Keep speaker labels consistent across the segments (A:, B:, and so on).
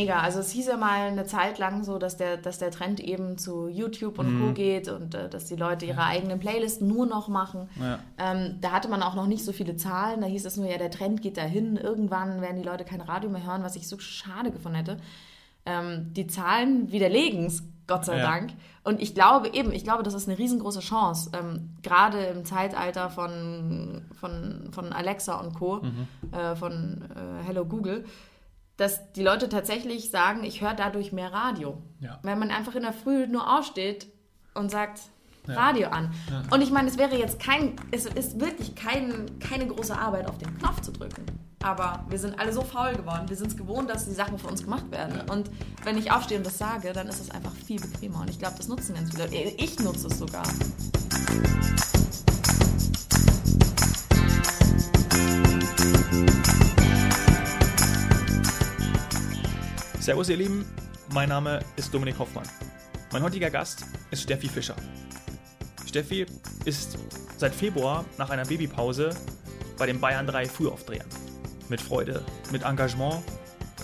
A: mega. Also es hieß ja mal eine Zeit lang so, dass der, dass der Trend eben zu YouTube und Co. geht und äh, dass die Leute ihre eigenen Playlisten nur noch machen.
B: Ja.
A: Ähm, da hatte man auch noch nicht so viele Zahlen. Da hieß es nur, ja, der Trend geht dahin. Irgendwann werden die Leute kein Radio mehr hören, was ich so schade gefunden hätte. Ähm, die Zahlen widerlegen es, Gott sei
B: Ja.
A: Dank. Und ich glaube eben, ich glaube, das ist eine riesengroße Chance, ähm, gerade im Zeitalter von, von, von Alexa und Co., äh, von äh, Hello Google, dass die Leute tatsächlich sagen, ich höre dadurch mehr Radio.
B: Ja.
A: Wenn man einfach in der Früh nur aufsteht und sagt, Radio an.
B: Ja.
A: Und ich meine, es wäre jetzt kein, es ist wirklich kein, keine große Arbeit, auf den Knopf zu drücken. Aber wir sind alle so faul geworden. Wir sind es gewohnt, dass die Sachen für uns gemacht werden. Und wenn ich aufstehe und das sage, dann ist es einfach viel bequemer. Und ich glaube, das nutzen ganz viele. Leute. Ich nutze es sogar.
B: Servus ihr Lieben, mein Name ist Dominik Hoffmann. Mein heutiger Gast ist Steffi Fischer. Steffi ist seit Februar nach einer Babypause bei den Bayern 3 Frühaufdrehern. Mit Freude, mit Engagement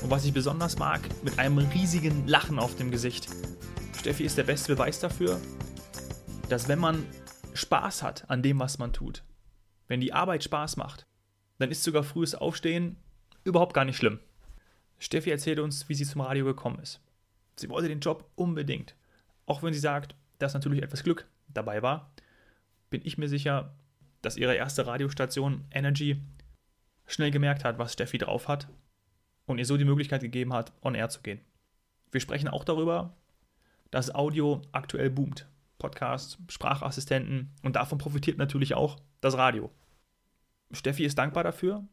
B: und was ich besonders mag, mit einem riesigen Lachen auf dem Gesicht. Steffi ist der beste Beweis dafür, dass wenn man Spaß hat an dem, was man tut, wenn die Arbeit Spaß macht, dann ist sogar frühes Aufstehen überhaupt gar nicht schlimm. Steffi erzählt uns, wie sie zum Radio gekommen ist. Sie wollte den Job unbedingt. Auch wenn sie sagt, dass natürlich etwas Glück dabei war, bin ich mir sicher, dass ihre erste Radiostation Energy schnell gemerkt hat, was Steffi drauf hat und ihr so die Möglichkeit gegeben hat, on air zu gehen. Wir sprechen auch darüber, dass Audio aktuell boomt. Podcasts, Sprachassistenten und davon profitiert natürlich auch das Radio. Steffi ist dankbar dafür,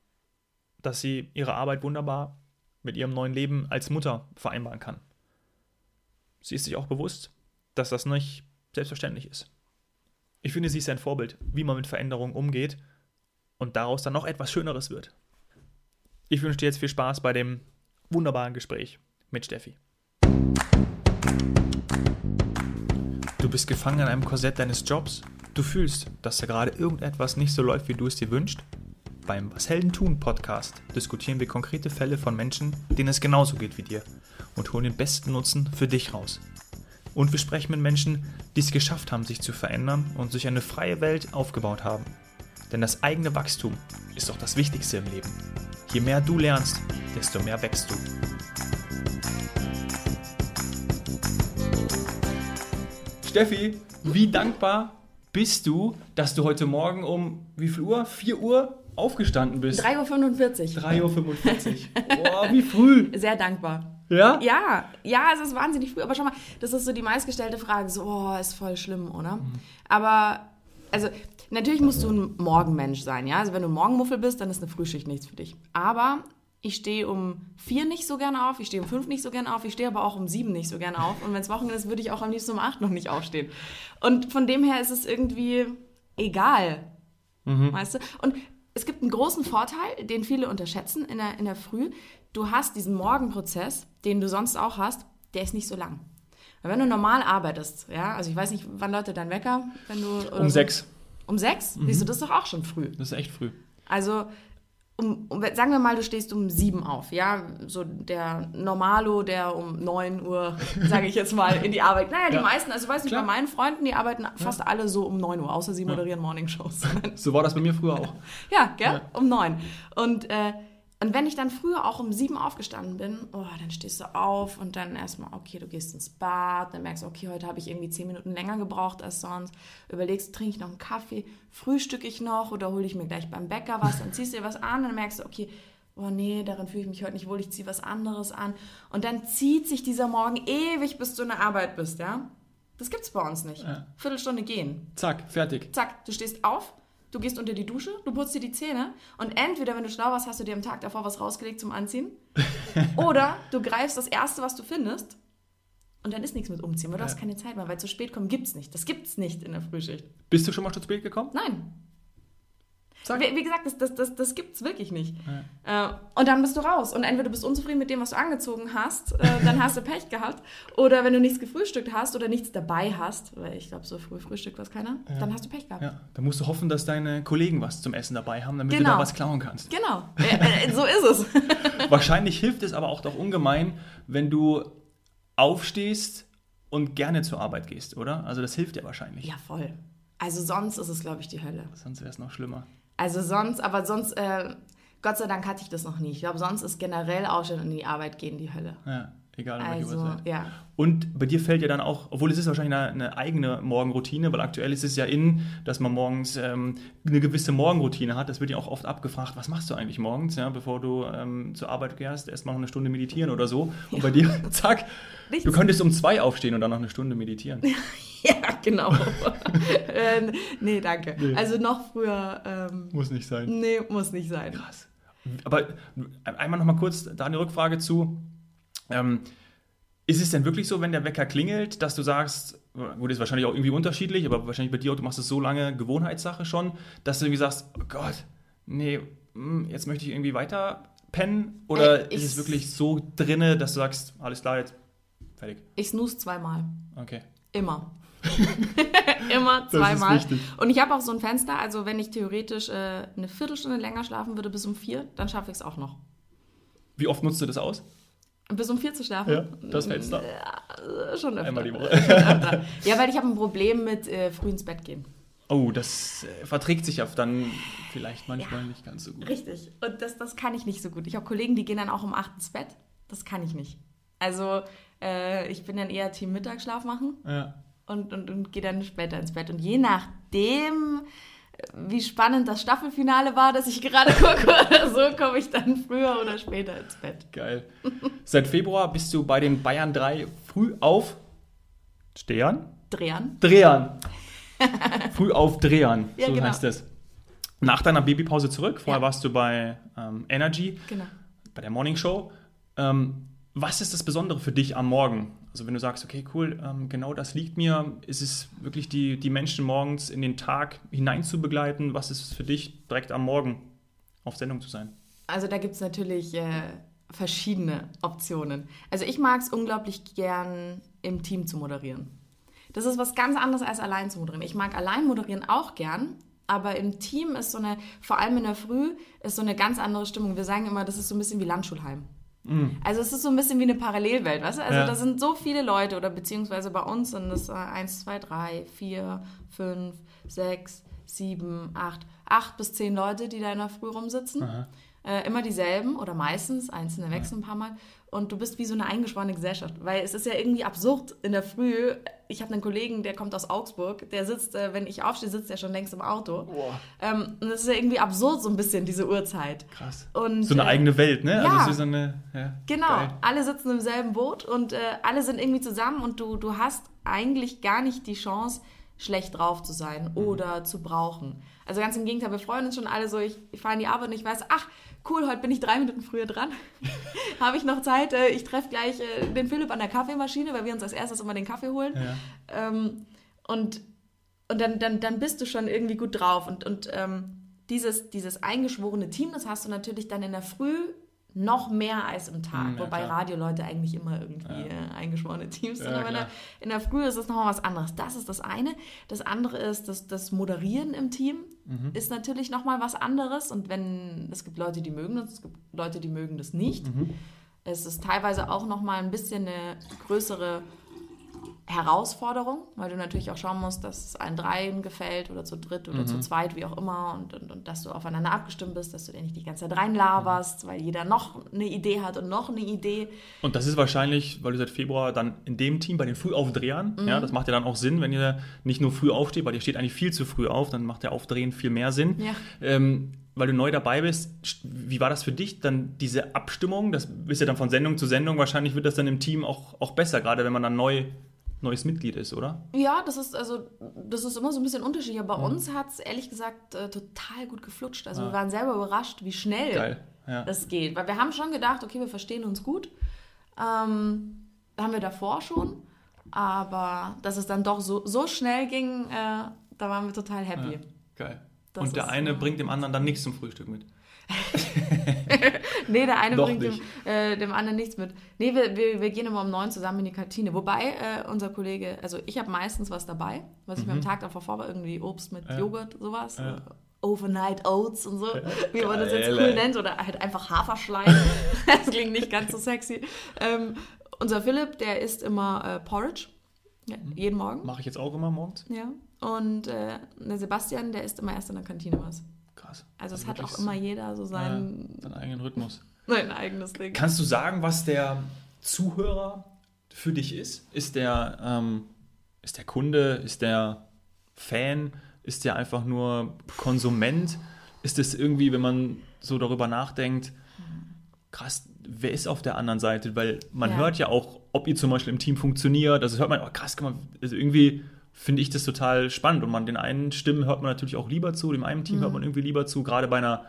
B: dass sie ihre Arbeit wunderbar mit ihrem neuen Leben als Mutter vereinbaren kann. Sie ist sich auch bewusst, dass das nicht selbstverständlich ist. Ich finde, sie ist ein Vorbild, wie man mit Veränderungen umgeht und daraus dann noch etwas Schöneres wird. Ich wünsche dir jetzt viel Spaß bei dem wunderbaren Gespräch mit Steffi. Du bist gefangen in einem Korsett deines Jobs. Du fühlst, dass da gerade irgendetwas nicht so läuft, wie du es dir wünschst. Beim Was Helden tun Podcast diskutieren wir konkrete Fälle von Menschen, denen es genauso geht wie dir und holen den besten Nutzen für dich raus. Und wir sprechen mit Menschen, die es geschafft haben, sich zu verändern und sich eine freie Welt aufgebaut haben. Denn das eigene Wachstum ist doch das Wichtigste im Leben. Je mehr du lernst, desto mehr wächst du. Steffi, wie dankbar bist du, dass du heute Morgen um wie viel Uhr? 4 Uhr aufgestanden bist?
A: 3.45 Uhr.
B: 3.45 Uhr. Boah, wie früh.
A: Sehr dankbar.
B: Ja?
A: Ja, ja, es ist wahnsinnig früh. Aber schau mal, das ist so die meistgestellte Frage. So, oh, ist voll schlimm, oder? Aber, also, natürlich musst du ein Morgenmensch sein, ja? Also, wenn du ein Morgenmuffel bist, dann ist eine Frühschicht nichts für dich. Aber ich stehe um vier nicht so gerne auf, ich stehe um fünf nicht so gerne auf, ich stehe aber auch um sieben nicht so gerne auf. Und wenn es Wochenende ist, würde ich auch am liebsten um acht noch nicht aufstehen. Und von dem her ist es irgendwie egal. Weißt du? Und es gibt einen großen Vorteil, den viele unterschätzen in der, in der Früh. Du hast diesen Morgenprozess, den du sonst auch hast, der ist nicht so lang. Weil wenn du normal arbeitest, ja, also ich weiß nicht, wann läutet dein Wecker, wenn du.
B: Um
A: so-
B: sechs.
A: Um sechs? Siehst du, das ist doch auch schon früh.
B: Das ist echt früh.
A: Also, um, um, sagen wir mal, du stehst um sieben auf, ja, so der Normalo, der um 9 Uhr, sage ich jetzt mal, in die Arbeit. Naja, die
B: Ja.
A: meisten, also ich weiß nicht,
B: Klar.
A: bei meinen Freunden, die arbeiten fast alle so um 9 Uhr, außer sie moderieren Morningshows.
B: So war das bei mir früher auch.
A: Ja, gell?
B: Ja.
A: Um neun. Und, äh, und wenn ich dann früher auch um sieben aufgestanden bin, oh, dann stehst du auf und dann erstmal, okay, du gehst ins Bad, dann merkst du, okay, heute habe ich irgendwie zehn Minuten länger gebraucht als sonst. Überlegst, trinke ich noch einen Kaffee, frühstücke ich noch oder hole ich mir gleich beim Bäcker was, dann ziehst du dir was an, dann merkst du, okay, oh nee, daran fühle ich mich heute nicht wohl, ich ziehe was anderes an. Und dann zieht sich dieser Morgen ewig, bis du in der Arbeit bist, ja? Das gibt's bei uns nicht.
B: Ja.
A: Viertelstunde gehen.
B: Zack, fertig.
A: Zack, du stehst auf, du gehst unter die Dusche, du putzt dir die Zähne und entweder, wenn du schlau warst, hast du dir am Tag davor was rausgelegt zum Anziehen oder du greifst das Erste, was du findest und dann ist nichts mit Umziehen, weil du
B: Ja.
A: hast keine Zeit mehr, weil zu spät kommen gibt's nicht. Das gibt's nicht in der Frühschicht.
B: Bist du schon mal zu spät gekommen?
A: Nein. Wie, wie gesagt, das, das, das, das gibt's wirklich nicht. Äh, und dann bist du raus. Und entweder du bist unzufrieden mit dem, was du angezogen hast, äh, dann hast du Pech gehabt. Oder wenn du nichts gefrühstückt hast oder nichts dabei hast, weil ich glaube, so früh frühstückt was keiner, dann hast du Pech gehabt.
B: Ja, da musst du hoffen, dass deine Kollegen was zum Essen dabei haben, damit du
A: Genau.
B: da was klauen kannst.
A: Genau, äh, so ist es.
B: Wahrscheinlich hilft es aber auch doch ungemein, wenn du aufstehst und gerne zur Arbeit gehst, oder? Also das hilft dir wahrscheinlich.
A: Ja, voll. Also sonst ist es, glaube ich, die Hölle.
B: Sonst wäre es noch schlimmer.
A: Also sonst, aber sonst, äh, Gott sei Dank hatte ich das noch nie. Ich glaube, sonst ist generell Aufstehen und in die Arbeit gehen die Hölle.
B: Ja, egal
A: Also,
B: Uhrzeit.
A: ja.
B: Und bei dir fällt ja dann auch, obwohl es ist wahrscheinlich eine, eine eigene Morgenroutine, weil aktuell ist es ja in, dass man morgens ähm, eine gewisse Morgenroutine hat. Das wird ja auch oft abgefragt, was machst du eigentlich morgens, ja, bevor du ähm, zur Arbeit gehst, erst mal noch eine Stunde meditieren oder so. Und bei dir, zack,
A: Nichts.
B: du könntest um zwei aufstehen und dann noch eine Stunde meditieren.
A: Ja, genau. äh, nee, danke.
B: Nee.
A: Also noch früher, ähm,
B: Muss nicht sein.
A: nee, muss nicht sein.
B: Krass. Aber einmal noch mal kurz da eine Rückfrage zu. Ähm, ist es denn wirklich so, wenn der Wecker klingelt, dass du sagst, gut, ist wahrscheinlich auch irgendwie unterschiedlich, aber wahrscheinlich bei dir auch, du machst es so lange Gewohnheitssache schon, dass du irgendwie sagst, oh Gott, nee, hm, jetzt möchte ich irgendwie weiter pennen? Oder
A: Äh,
B: ist es wirklich so drinne, dass du sagst, alles klar, jetzt fertig?
A: Ich snooze zweimal.
B: Okay.
A: Immer. Immer zweimal. Und ich habe auch so ein Fenster, also wenn ich theoretisch äh, eine Viertelstunde länger schlafen würde bis um vier, dann schaffe ich es auch noch.
B: Wie oft nutzt du das aus?
A: Bis um vier zu schlafen?
B: Ja, das Fenster.
A: Ja, schon öfter.
B: Einmal die Woche.
A: Ja, weil ich habe ein Problem mit äh, früh ins Bett gehen.
B: Oh, das äh, verträgt sich auf dann vielleicht manchmal nicht ganz so gut.
A: Richtig. Und das, das kann ich nicht so gut. Ich habe Kollegen, die gehen dann auch um acht ins Bett. Das kann ich nicht. Also äh, ich bin dann eher Team Mittagsschlaf machen
B: Ja.
A: Und, und, und gehe dann später ins Bett. Und je nachdem, wie spannend das Staffelfinale war, das ich gerade gucke oder so, komme ich dann früher oder später ins Bett.
B: Geil. Seit Februar bist du bei den Bayern 3 früh auf Stehern?
A: Drehen.
B: Drehern. früh auf Drehern,
A: Ja,
B: so
A: genau.
B: heißt es. Nach deiner Babypause zurück, vorher
A: Ja.
B: warst du bei ähm, Energy,
A: Genau.
B: bei der Morning Show. Ähm, was ist das Besondere für dich am Morgen? Also wenn du sagst, okay, cool, ähm, genau das liegt mir, ist es wirklich die, die Menschen morgens in den Tag hinein zu begleiten? Was ist es für dich, direkt am Morgen auf Sendung zu sein?
A: Also da gibt es natürlich äh, verschiedene Optionen. Also ich mag es unglaublich gern, im Team zu moderieren. Das ist was ganz anderes als allein zu moderieren. Ich mag allein moderieren auch gern, aber im Team ist so eine, vor allem in der Früh, ist so eine ganz andere Stimmung. Wir sagen immer, das ist so ein bisschen wie Landschulheim. Also es ist so ein bisschen wie eine Parallelwelt, weißt du? Also
B: Ja.
A: da sind so viele Leute oder beziehungsweise bei uns sind es äh, 1, 2, 3, 4, 5, 6, 7, 8, 8 bis 10 Leute, die da in der Früh rumsitzen. Äh, immer dieselben oder meistens, einzelne wechseln ein paar Mal. Und du bist wie so eine eingeschworene Gesellschaft. Weil es ist ja irgendwie absurd in der Früh. Ich habe einen Kollegen, der kommt aus Augsburg, der sitzt, äh, wenn ich aufstehe, sitzt er schon längst im Auto. Ähm, und das ist ja irgendwie absurd, so ein bisschen, diese Uhrzeit.
B: Krass.
A: Und,
B: So eine
A: äh,
B: eigene Welt, ne?
A: ja.
B: Also es ist so eine, ja,
A: Genau,
B: geil.
A: alle sitzen im selben Boot und äh, alle sind irgendwie zusammen und du, du hast eigentlich gar nicht die Chance, schlecht drauf zu sein
B: Mhm.
A: oder zu brauchen. Also ganz im Gegenteil, wir freuen uns schon alle so, ich, ich fahre in die Arbeit und ich weiß, ach, cool, heute bin ich drei Minuten früher dran. Habe ich noch Zeit, äh, ich treffe gleich äh, den Philipp an der Kaffeemaschine, weil wir uns als erstes immer den Kaffee holen.
B: Ja.
A: Ähm, und und dann, dann, dann bist du schon irgendwie gut drauf. Und, und ähm, dieses, dieses eingeschworene Team, das hast du natürlich dann in der Früh noch mehr als im Tag.
B: Hm, ja,
A: Wobei
B: klar.
A: Radioleute eigentlich immer irgendwie äh, eingeschworene Teams sind.
B: Ja,
A: Aber in der,
B: klar.
A: in der Früh ist es nochmal was anderes. Das ist das eine. Das andere ist, das, das Moderieren im Team
B: Mhm.
A: ist natürlich nochmal was anderes. Und wenn es gibt Leute, die mögen das, es gibt Leute, die mögen das nicht.
B: Mhm.
A: Es ist teilweise auch nochmal ein bisschen eine größere Herausforderung, weil du natürlich auch schauen musst, dass es allen dreien gefällt oder zu dritt oder
B: Mhm.
A: zu zweit, wie auch immer, und, und, und dass du aufeinander abgestimmt bist, dass du dir nicht die ganze Zeit reinlaberst, weil jeder noch eine Idee hat und noch eine Idee.
B: Und das ist wahrscheinlich, weil du seit Februar dann in dem Team bei den Frühaufdrehern,
A: Mhm.
B: ja, das macht ja dann auch Sinn, wenn ihr nicht nur früh aufsteht, weil ihr steht eigentlich viel zu früh auf, dann macht der Aufdrehen viel mehr Sinn.
A: Ja.
B: Ähm, weil du neu dabei bist, wie war das für dich, dann diese Abstimmung? Das ist ja dann von Sendung zu Sendung, wahrscheinlich wird das dann im Team auch, auch besser, gerade wenn man dann neu, neues Mitglied ist, oder?
A: Ja, das ist also, das ist immer so ein bisschen unterschiedlich. Aber bei uns hat es ehrlich gesagt äh, total gut geflutscht. Also wir waren selber überrascht, wie schnell
B: Geil. Ja.
A: es geht. Weil wir haben schon gedacht, okay, wir verstehen uns gut. Ähm, haben wir davor schon. Aber dass es dann doch so, so schnell ging, äh, da waren wir total happy.
B: Ja. Geil.
A: Das
B: Und der eine bringt dem anderen dann nichts zum Frühstück mit.
A: Nee, der eine bringt dem, äh, dem anderen nichts mit. Nee, wir, wir, wir gehen immer um neun zusammen in die Kantine. Wobei äh, unser Kollege, also ich habe meistens was dabei, was ich mir am Tag davor vor war, irgendwie Obst mit
B: Ja.
A: Joghurt, sowas.
B: Ja.
A: Overnight Oats und so, wie man das jetzt cool nennt, oder halt einfach Haferschleim. das klingt nicht ganz so sexy. Ähm, unser Philipp, der isst immer äh, Porridge, ja, jeden Morgen.
B: Mache ich jetzt auch immer morgens.
A: Ja. Und äh, der Sebastian, der isst immer erst in der Kantine was.
B: Krass.
A: Also es
B: Also
A: hat auch immer jeder so sein,
B: Ja, deinen eigenen Rhythmus.
A: sein eigenes Ding.
B: Kannst du sagen, was der Zuhörer für dich ist? Ist der, ähm, ist der Kunde? Ist der Fan? Ist der einfach nur Konsument? Ist es irgendwie, wenn man so darüber nachdenkt, krass, wer ist auf der anderen Seite? Weil man
A: Ja.
B: hört ja auch, ob ihr zum Beispiel im Team funktioniert. Also hört man, oh krass, guck mal, also irgendwie finde ich das total spannend. Und man den einen Stimmen hört man natürlich auch lieber zu, dem einen Team
A: Mhm.
B: hört man irgendwie lieber zu, gerade bei einer,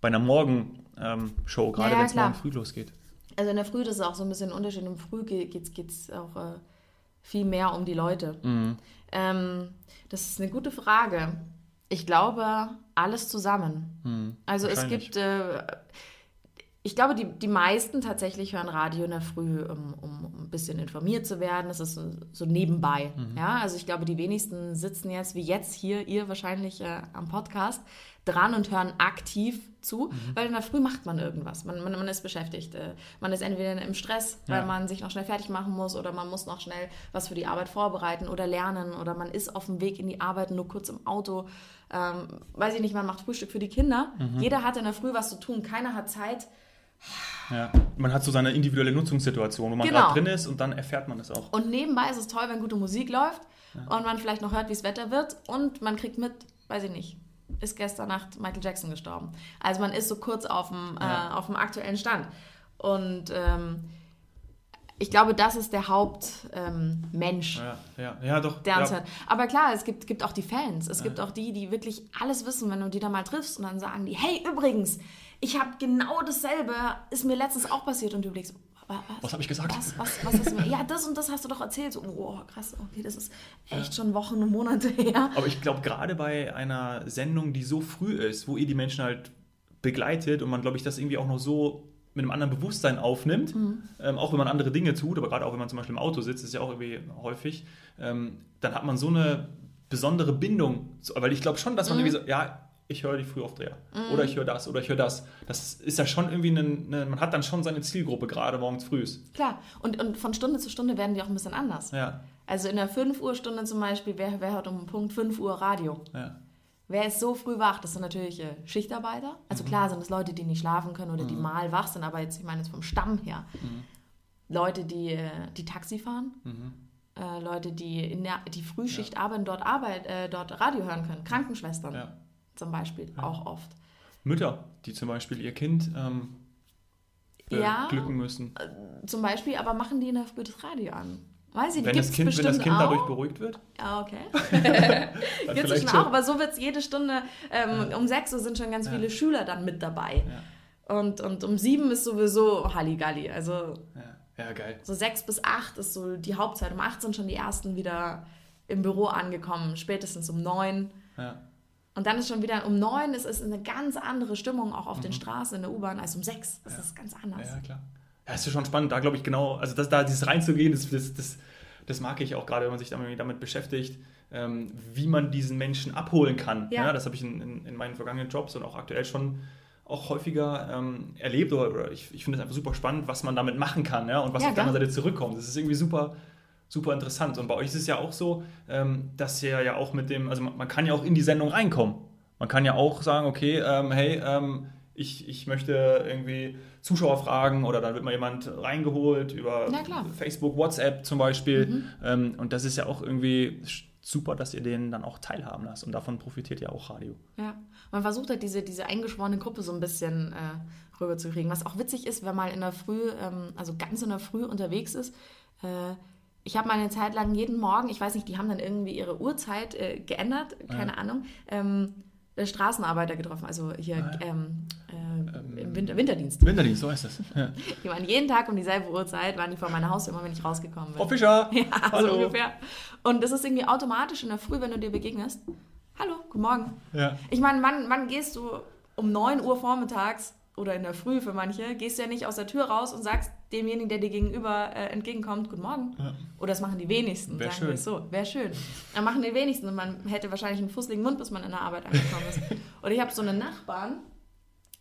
B: bei einer Morgen-Show, gerade
A: Ja, ja,
B: wenn es morgen früh losgeht.
A: Also in der Früh, das ist auch so ein bisschen ein Unterschied. Im Früh geht es auch äh, viel mehr um die Leute.
B: Mhm.
A: Ähm, das ist eine gute Frage. Ich glaube, alles zusammen.
B: Hm.
A: Also es gibt, äh, ich glaube, die, die meisten tatsächlich hören Radio in der Früh, um, um, um ein bisschen informiert zu werden. Das ist so, so nebenbei.
B: Mhm.
A: Ja, also ich glaube, die wenigsten sitzen jetzt, wie jetzt hier, ihr wahrscheinlich äh, am Podcast, dran und hören aktiv zu,
B: Mhm.
A: weil in der Früh macht man irgendwas. Man, man, man ist beschäftigt. Äh, man ist entweder im Stress, weil
B: Ja.
A: man sich noch schnell fertig machen muss oder man muss noch schnell was für die Arbeit vorbereiten oder lernen oder man ist auf dem Weg in die Arbeit nur kurz im Auto. Ähm, weiß ich nicht, man macht Frühstück für die Kinder.
B: Mhm.
A: Jeder hat in der Früh was zu tun. Keiner hat Zeit.
B: Ja. Man hat so seine individuelle Nutzungssituation, wo man
A: Genau.
B: gerade drin ist und dann erfährt man das auch.
A: Und nebenbei ist es toll, wenn gute Musik läuft und man vielleicht noch hört, wie das Wetter wird und man kriegt mit, weiß ich nicht, ist gestern Nacht Michael Jackson gestorben. Also man ist so kurz auf dem,
B: Ja.
A: äh, auf dem aktuellen Stand. Und ähm, ich glaube, das ist der Hauptmensch. Ähm.
B: Ja, ja, ja doch.
A: der uns
B: ja.
A: hört. Aber klar, es gibt, gibt auch die Fans. Es gibt auch die, die wirklich alles wissen, wenn du die da mal triffst und dann sagen die, hey, übrigens, ich habe genau dasselbe, ist mir letztens auch passiert und du blickst, was,
B: Was hab ich gesagt?
A: Was, was, was hast du? Ja, das und das hast du doch erzählt. So, oh, krass, okay, das ist echt schon Wochen und Monate her.
B: Aber ich glaube, gerade bei einer Sendung, die so früh ist, wo ihr die Menschen halt begleitet und man, glaube ich, das irgendwie auch noch so mit einem anderen Bewusstsein aufnimmt,
A: Mhm.
B: ähm, auch wenn man andere Dinge tut, aber gerade auch wenn man zum Beispiel im Auto sitzt, ist ja auch irgendwie häufig, ähm, dann hat man so eine besondere Bindung, weil ich glaube schon, dass man
A: Mhm.
B: irgendwie so, ja, ich höre die Frühaufdreher oder ich höre das oder ich höre das. Das ist ja schon irgendwie eine, eine, man hat dann schon seine Zielgruppe gerade morgens früh.
A: Klar, und, und von Stunde zu Stunde werden die auch ein bisschen anders.
B: Ja,
A: Also in der 5 Uhr Stunde zum Beispiel, wer, wer hört um Punkt 5 Uhr Radio?
B: ja.
A: Wer ist so früh wach? Das sind natürlich äh, Schichtarbeiter. Also klar sind es Leute, die nicht schlafen können oder die mal wach sind, aber jetzt, ich meine jetzt vom Stamm her. Leute, die, äh, die Taxi fahren, äh, Leute, die in der die Frühschicht arbeiten, dort, Arbeit, äh, dort Radio hören können. Krankenschwestern
B: ja.
A: Zum Beispiel, auch oft.
B: Mütter, die zum Beispiel ihr Kind ähm,
A: Ja.
B: glücken müssen.
A: Zum Beispiel, aber machen die in der Früh das Radio an? Weiß ich,
B: Wenn das Kind, wenn das Kind
A: auch.
B: dadurch beruhigt wird,
A: Ja, okay. Gibt es schon auch, aber so wird es jede Stunde. Ähm, Um sechs Uhr sind schon ganz
B: Ja.
A: viele Schüler dann mit dabei.
B: Ja.
A: Und, und um sieben ist sowieso Halligalli. Also
B: Ja, ja geil.
A: so sechs bis acht ist so die Hauptzeit. Um acht sind schon die ersten wieder im Büro angekommen, spätestens um neun.
B: Ja.
A: Und dann ist schon wieder um neun, es ist eine ganz andere Stimmung auch auf den Straßen in der U-Bahn als um sechs. Das ist ganz anders.
B: Mhm. ja, klar. Ja, ist ja schon spannend, da glaube ich genau, also das, da dieses reinzugehen, das, das, das, das mag ich auch gerade, wenn man sich damit, damit beschäftigt, ähm, wie man diesen Menschen abholen kann. Ja.
A: Ja.
B: das habe ich in, in, in meinen vergangenen Jobs und auch aktuell schon auch häufiger ähm, erlebt oder, ich, ich finde es einfach super spannend, was man damit machen kann ja, und was
A: Ja,
B: auf der anderen Seite zurückkommt. Das ist irgendwie super, super interessant. Und bei euch ist es ja auch so, ähm, dass ihr ja auch mit dem, also man, kann ja auch in die Sendung reinkommen. Man kann ja auch sagen, okay, ähm, hey, ähm, ich, ich möchte irgendwie Zuschauer fragen oder dann wird mal jemand reingeholt über. Facebook, WhatsApp zum Beispiel. Ähm, und das ist ja auch irgendwie super, dass ihr denen dann auch teilhaben lasst. Und davon profitiert ja auch Radio.
A: Ja, man versucht halt diese, diese eingeschworene Gruppe so ein bisschen äh, rüberzukriegen. Was auch witzig ist, wenn man in der Früh, ähm, also ganz in der Früh unterwegs ist. Äh, ich habe mal eine Zeit lang jeden Morgen, ich weiß nicht, die haben dann irgendwie ihre Uhrzeit äh, geändert, keine Ahnung, ähm, äh, Straßenarbeiter getroffen, also hier
B: ja.
A: ähm, äh, im Winter, Winterdienst.
B: Winterdienst, so heißt das. Ja.
A: Die waren jeden Tag um dieselbe Uhrzeit, waren die vor meiner Haustür, immer wenn ich rausgekommen bin.
B: Frau Fischer,
A: Ja,
B: hallo.
A: so ungefähr. Und das ist irgendwie automatisch in der Früh, wenn du dir begegnest. Hallo, guten Morgen.
B: Ja.
A: Ich meine, wann, wann gehst du um 9 Uhr vormittags oder in der Früh für manche, gehst du ja nicht aus der Tür raus und sagst demjenigen, der dir gegenüber äh, entgegenkommt, Guten Morgen.
B: Ja.
A: Oder das machen die wenigsten,
B: Wär
A: sagen wir
B: schön.
A: so. Wäre schön. Dann machen die wenigsten und man hätte wahrscheinlich einen fusseligen Mund, bis man in der Arbeit angekommen ist. Und ich habe so einen Nachbarn,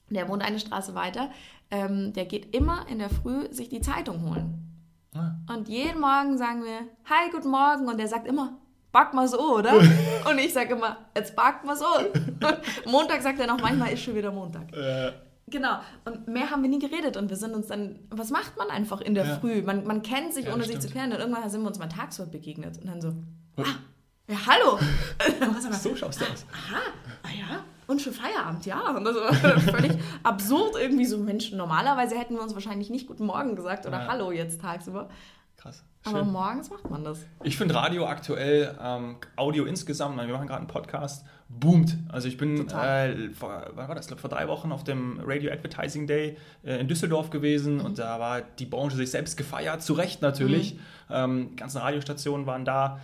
A: der wohnt eine Straße weiter, ähm, der geht immer in der Früh sich die Zeitung holen.
B: Ah.
A: Und jeden Morgen sagen wir, hi, guten Morgen. Und der sagt immer, back mal so, oder? Und ich sage immer, jetzt back mal so. Montag sagt er noch, manchmal ist schon wieder Montag.
B: Äh,
A: Genau. Und mehr haben wir nie geredet. Und wir sind uns dann, was macht man einfach in der
B: Ja.
A: Früh? Man, man kennt sich,
B: Ja,
A: ohne sich zu
B: stimmt.
A: kennen. Und irgendwann sind wir uns mal tagsüber begegnet. Und dann so, ah, ja, hallo. Aber,
B: so schaust du aus.
A: aha, ah ja, und schon Feierabend, ja. Und das war völlig absurd irgendwie so, Mensch, normalerweise hätten wir uns wahrscheinlich nicht Guten Morgen gesagt oder
B: Ja.
A: Hallo jetzt tagsüber.
B: Krass.
A: Aber
B: Schön.
A: morgens macht man das.
B: Ich finde Radio aktuell, ähm, Audio insgesamt, wir machen gerade einen Podcast, boomt. Also ich bin äh, vor, wann war das? Ich glaube, vor drei Wochen auf dem Radio Advertising Day äh, in Düsseldorf gewesen
A: Mhm.
B: und da war die Branche sich selbst gefeiert, zu Recht natürlich.
A: Mhm.
B: Ähm, die ganzen Radiostationen waren da.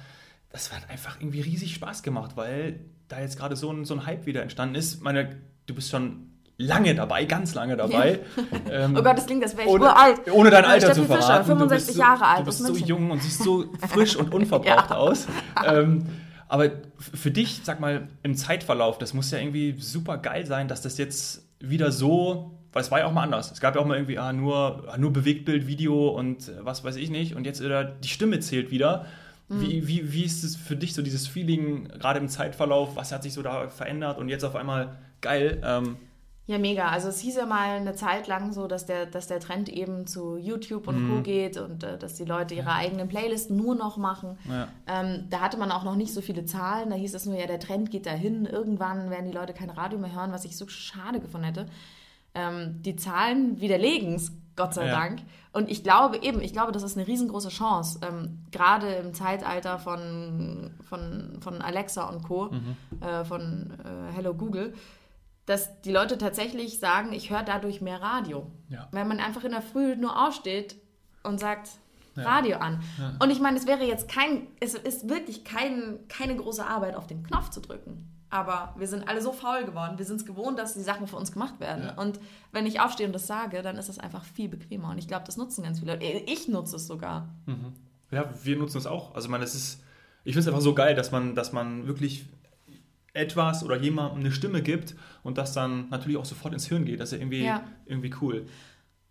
B: Das hat einfach irgendwie riesig Spaß gemacht, weil da jetzt gerade so ein, so ein Hype wieder entstanden ist. Meine, du bist schon lange dabei, ganz lange dabei. Ähm,
A: Oh Gott, das klingt, das wäre ich
B: ohne,
A: uralt.
B: ohne dein
A: Äh,
B: Alter
A: Steffi
B: zu
A: Fischer,
B: verraten.
A: 65
B: du bist so,
A: Jahre alt,
B: Du bist so jung und siehst so frisch und unverbraucht
A: Ja.
B: aus. Ähm, aber für dich, sag mal, im Zeitverlauf, das muss ja irgendwie super geil sein, dass das jetzt wieder so, weil es war ja auch mal anders. Es gab ja auch mal irgendwie ah, nur, ah, nur Bewegtbild, Video und äh, was weiß ich nicht. Und jetzt wieder die Stimme zählt wieder.
A: Mhm.
B: Wie, wie, wie ist es für dich so dieses Feeling, gerade im Zeitverlauf, was hat sich so da verändert und jetzt auf einmal geil? Ähm,
A: Ja, mega. Also es hieß ja mal eine Zeit lang so, dass der, dass der Trend eben zu YouTube und
B: Mhm.
A: Co. geht und äh, dass die Leute ihre eigenen Playlisten nur noch machen.
B: ja.
A: Ähm, da hatte man auch noch nicht so viele Zahlen. Da hieß es nur, ja, der Trend geht dahin. Irgendwann werden die Leute kein Radio mehr hören, was ich so schade gefunden hätte. Ähm, die Zahlen widerlegen es, Gott sei
B: Ja.
A: Dank. Und ich glaube eben, ich glaube, das ist eine riesengroße Chance. Ähm, gerade im Zeitalter von, von, von Alexa und Co., äh, von äh, Hello Google, dass die Leute tatsächlich sagen, ich höre dadurch mehr Radio.
B: Ja.
A: Wenn man einfach in der Früh nur aufsteht und sagt,
B: Ja.
A: Radio an.
B: Ja.
A: Und ich meine, es wäre jetzt kein, es ist wirklich kein, keine große Arbeit, auf den Knopf zu drücken. Aber wir sind alle so faul geworden. Wir sind es gewohnt, dass die Sachen für uns gemacht werden.
B: Ja.
A: Und wenn ich aufstehe und das sage, dann ist es einfach viel bequemer. Und ich glaube, das nutzen ganz viele Leute. Ich nutze es sogar.
B: Ja, wir nutzen es auch. Also, ich meine, es ist, ich finde es einfach so geil, dass man, dass man wirklich etwas oder jemandem eine Stimme gibt und das dann natürlich auch sofort ins Hirn geht. Das ist ja irgendwie,
A: Ja.
B: irgendwie cool.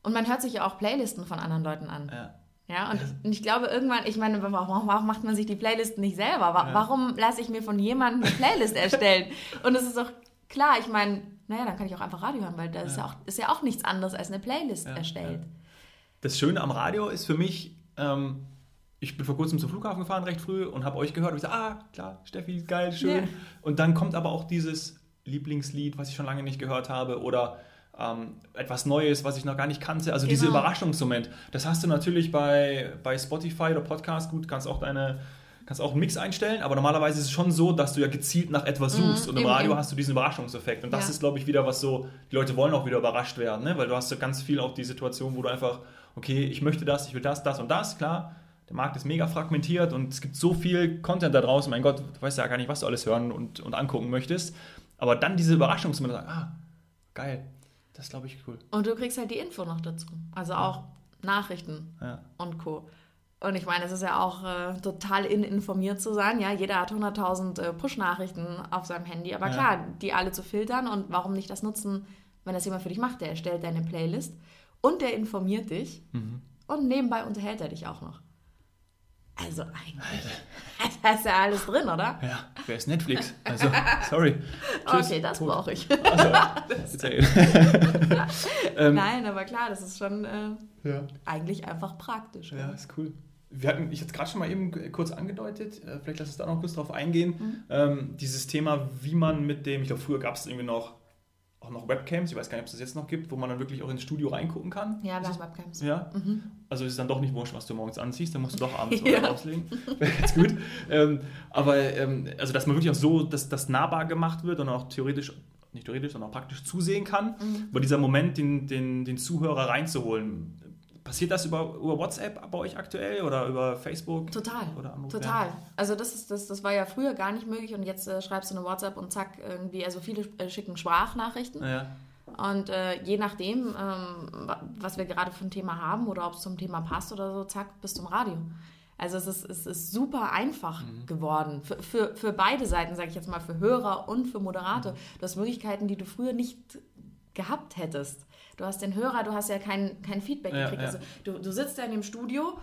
A: Und man hört sich ja auch Playlisten von anderen Leuten an.
B: Ja.
A: Ja, und, und ich glaube irgendwann, ich meine, warum, warum macht man sich die Playlisten nicht selber? Wa-
B: Ja.
A: Warum lasse ich mir von jemandem eine Playlist erstellen? Und es ist doch klar, ich meine, naja, dann kann ich auch einfach Radio hören, weil da ist, ja auch, ist ja auch nichts anderes als eine Playlist
B: Ja,
A: erstellt.
B: Das Schöne am Radio ist für mich, ähm, ich bin vor kurzem zum Flughafen gefahren, recht früh, und habe euch gehört und ich so, ah, klar, Steffi, geil, schön.
A: Ja.
B: Und dann kommt aber auch dieses Lieblingslied, was ich schon lange nicht gehört habe, oder ähm, etwas Neues, was ich noch gar nicht kannte. Also dieser
A: Genau.
B: Überraschungsmoment. Das hast du natürlich bei, bei Spotify oder Podcast, gut, kannst auch deine kannst auch einen Mix einstellen, aber normalerweise ist es schon so, dass du ja gezielt nach etwas suchst und im
A: eben,
B: Radio
A: eben.
B: hast du diesen Überraschungseffekt und das
A: Ja.
B: ist, glaube ich, wieder was so, die Leute wollen auch wieder überrascht werden, ne? weil du hast so ganz viel auch die Situation, wo du einfach, okay, ich möchte das, ich will das, das und das, klar, der Markt ist mega fragmentiert und es gibt so viel Content da draußen, mein Gott, du weißt ja gar nicht, was du alles hören und, und angucken möchtest, aber dann diese Überraschungsmomente, ah, geil, das glaube ich, cool.
A: Und du kriegst halt die Info noch dazu. Also auch Nachrichten
B: Ja.
A: und Co. Und ich meine, es ist ja auch äh, total in informiert zu sein. Ja, jeder hat 100.000 äh, Push-Nachrichten auf seinem Handy. Aber
B: Ja.
A: klar, die alle zu filtern und warum nicht das nutzen, wenn das jemand für dich macht? Der erstellt deine Playlist und der informiert dich
B: Mhm.
A: und nebenbei unterhält er dich auch noch. Also eigentlich, da ist ja alles drin, oder?
B: Ja, wer ist Netflix? Also, sorry. Tschüss.
A: Okay, das brauche ich.
B: Also, ähm,
A: Nein, aber klar, das ist schon äh,
B: ja.
A: eigentlich einfach praktisch.
B: Ja, ist cool. Wir hatten, ich hatte es gerade schon mal eben kurz angedeutet, äh, vielleicht lass uns da noch kurz drauf eingehen. Ähm, dieses Thema, wie man mit dem, ich glaube, früher gab es irgendwie noch, auch noch Webcams, ich weiß gar nicht, ob es das jetzt noch gibt, wo man dann wirklich auch ins Studio reingucken kann.
A: Ja, wir
B: Ist
A: haben Webcams.
B: es- ja.
A: Mhm.
B: Also ist es dann doch nicht wurscht, was du morgens anziehst, dann musst du doch abends
A: Ja.
B: rauslegen. Wäre ganz gut. Ähm, aber ähm, also, dass man wirklich auch so, dass das nahbar gemacht wird und auch theoretisch, nicht theoretisch, sondern auch praktisch zusehen kann.
A: Mhm.
B: Aber dieser Moment, den, den, den Zuhörer reinzuholen, passiert das über, über WhatsApp bei euch aktuell oder über Facebook?
A: Total.
B: Oder
A: Total. Also das ist das, das war ja früher gar nicht möglich und jetzt äh, schreibst du eine WhatsApp und zack irgendwie, also viele äh, schicken Sprachnachrichten
B: Ja.
A: Und äh, je nachdem, ähm, was wir gerade für ein Thema haben oder ob es zum Thema passt oder so, zack, bis zum Radio. Also es ist, es ist super einfach mhm. geworden. Für, für, für beide Seiten, sage ich jetzt mal, für Hörer und für Moderator. Mhm. Du hast Möglichkeiten, die du früher nicht gehabt hättest. Du hast den Hörer, du hast ja kein, kein Feedback ja, gekriegt. Ja. Also du, du sitzt ja in dem Studio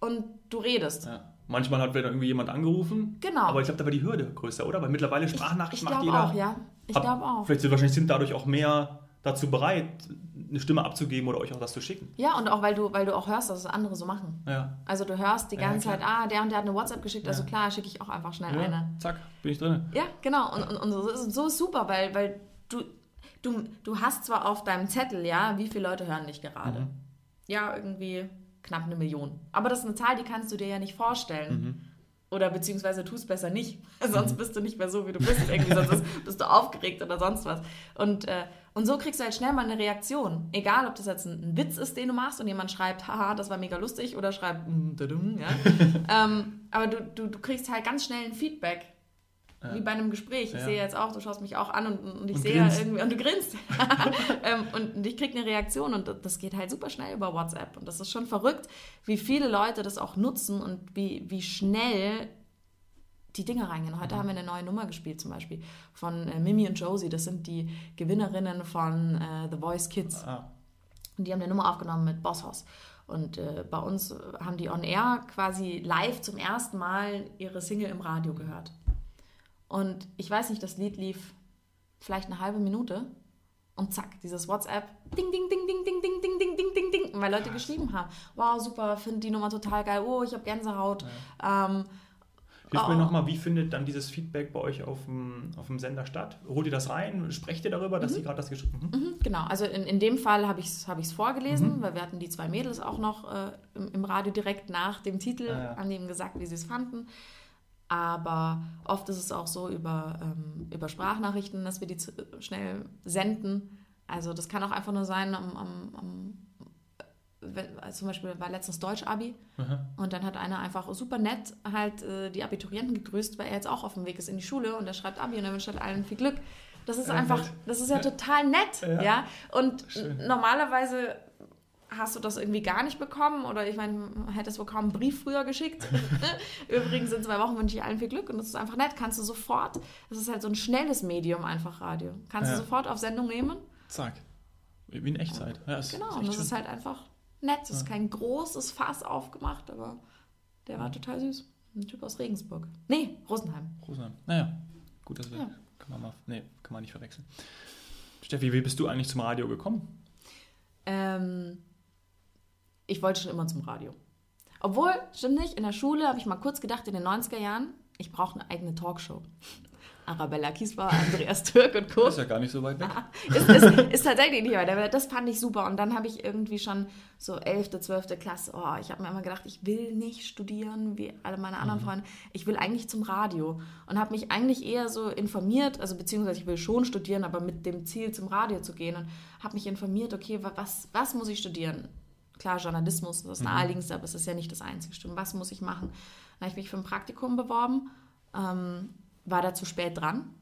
A: und du redest. Ja.
B: Manchmal hat wieder irgendwie jemand angerufen.
A: Genau.
B: Aber ich glaube, da war die Hürde größer, oder? Weil mittlerweile Sprachnachricht macht jeder.
A: Auch, ja. Ich glaube auch.
B: Vielleicht sind wahrscheinlich sind dadurch auch mehr dazu bereit, eine Stimme abzugeben oder euch auch das zu schicken.
A: Ja, und auch weil du, weil du auch hörst, dass es andere so machen. Ja. Also du hörst die ganze ja, Zeit, ah, der und der hat eine WhatsApp geschickt, also klar, schicke ich auch einfach schnell ja, eine.
B: Zack, bin ich drin.
A: Ja, genau. Und, und, und so, ist, so ist super, weil, weil du, du, hast zwar auf deinem Zettel, ja, wie viele Leute hören dich gerade? Mhm. Ja, irgendwie knapp eine Million. Aber das ist eine Zahl, die kannst du dir ja nicht vorstellen. Mhm. Oder beziehungsweise tust besser nicht. sonst mhm. bist du nicht mehr so, wie du bist. Irgendwie, sonst bist du aufgeregt oder sonst was. Und, äh, und so kriegst du halt schnell mal eine Reaktion. Egal, ob das jetzt ein, ein, Witz ist, den du machst und jemand schreibt, haha, das war mega lustig, oder schreibt, mm, ja. ähm, aber du, du, du kriegst halt ganz schnell ein Feedback. Ja. Wie bei einem Gespräch. Ich ja. sehe jetzt auch, du schaust mich auch an und, und ich und sehe grinst. irgendwie, und du grinst. ähm, und ich kriege eine Reaktion und das geht halt super schnell über WhatsApp. Und das ist schon verrückt, wie viele Leute das auch nutzen und wie, wie schnell die Dinge reingehen. Heute mhm. haben wir eine neue Nummer gespielt, zum Beispiel von äh, Mimi und Josie. Das sind die Gewinnerinnen von äh, The Voice Kids. Ah. Und die haben eine Nummer aufgenommen mit Bosshaus. Und äh, bei uns haben die on air quasi live zum ersten Mal ihre Single im Radio gehört. Und ich weiß nicht, das Lied lief vielleicht eine halbe Minute und zack, dieses WhatsApp, ding, ding, ding, ding, ding, ding, ding, ding, ding, ding, ding, weil Leute geschrieben haben, wow, super, finde die Nummer total geil, oh, ich habe Gänsehaut. Ja. Ähm,
B: Hilf oh. mir nochmal, wie findet dann dieses Feedback bei euch auf dem, auf dem Sender statt? Holt ihr das rein? Sprecht ihr darüber, dass mhm. sie gerade das geschrieben haben?
A: Mhm. Genau, also in, in dem Fall habe ich es hab vorgelesen, mhm. weil wir hatten die zwei Mädels auch noch äh, im, im, Radio direkt nach dem Titel ah, ja. an dem gesagt, wie sie es fanden. Aber oft ist es auch so über, ähm, über Sprachnachrichten, dass wir die zu, schnell senden. Also das kann auch einfach nur sein, am, am, am also zum Beispiel war letztens Deutsch-Abi und dann hat einer einfach super nett halt äh, die Abiturienten gegrüßt, weil er jetzt auch auf dem Weg ist in die Schule und er schreibt Abi und er wünscht halt allen viel Glück. Das ist ja, einfach, das ist ja total nett, ja. ja? Und Schön. normalerweise hast du das irgendwie gar nicht bekommen oder ich meine, hättest wohl kaum einen Brief früher geschickt. Übrigens in zwei Wochen wünsche ich allen viel Glück und das ist einfach nett. Kannst du sofort, das ist halt so ein schnelles Medium einfach Radio. Kannst ja. du sofort auf Sendung nehmen.
B: Zack. Wie in Echtzeit.
A: Ja, ist, genau, ist und das schön. ist halt einfach nett. Es ist kein großes Fass aufgemacht, aber der war total süß. Ein Typ aus Regensburg. Nee, Rosenheim.
B: Rosenheim. Naja, gut, das ja. kann man mal, nee, kann man nicht verwechseln. Steffi, wie bist du eigentlich zum Radio gekommen?
A: Ähm, ich wollte schon immer zum Radio. Obwohl, stimmt nicht, in der Schule habe ich mal kurz gedacht, in den 90er Jahren, ich brauche eine eigene Talkshow. Arabella Kiesbauer, Andreas Türk und Co.
B: Das ist ja gar nicht so weit weg.
A: ist, ist, ist, tatsächlich nicht weit weg. Das fand ich super. Und dann habe ich irgendwie schon so 11., 12. Klasse, oh, ich habe mir immer gedacht, ich will nicht studieren wie alle meine anderen mhm. Freunde. Ich will eigentlich zum Radio. Und habe mich eigentlich eher so informiert, also beziehungsweise ich will schon studieren, aber mit dem Ziel zum Radio zu gehen. Und habe mich informiert, okay, was, was muss ich studieren? Klar, Journalismus ist das mhm. naheliegendste, aber es ist ja nicht das einzige Stimmen. Was muss ich machen? Dann habe ich mich für ein Praktikum beworben, ähm, war da zu spät dran.